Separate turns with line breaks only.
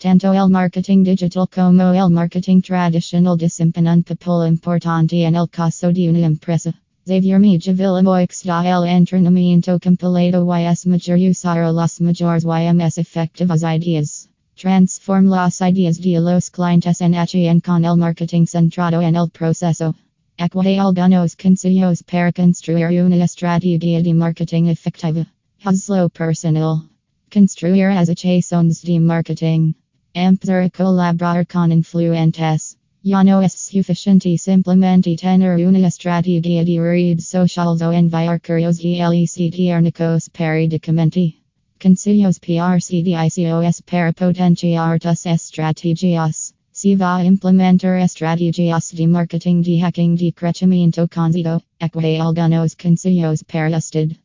Tanto el marketing digital como el marketing tradicional desempeñan papel importante en el caso de una empresa. Xavier Mijavilla da el entrenamiento completo y es mejor usar las mayores y más efectivas ideas. Transform las ideas de los clientes en acción con el marketing centrado en el proceso. Aquí algunos consejos para construir una estrategia de marketing efectiva. Hazlo personal. Construir a asociaciones de marketing. Empezar a colaborar con influentes. Ya no es suficiente simplemente tener una estrategia de redes sociales o enviar correos electrónicos periódicamente. Consejos PRCDICOS para potenciar tus estrategias. Si va a implementar estrategias de marketing de hacking de crecimiento conocido, aquí algunos consejos para usted.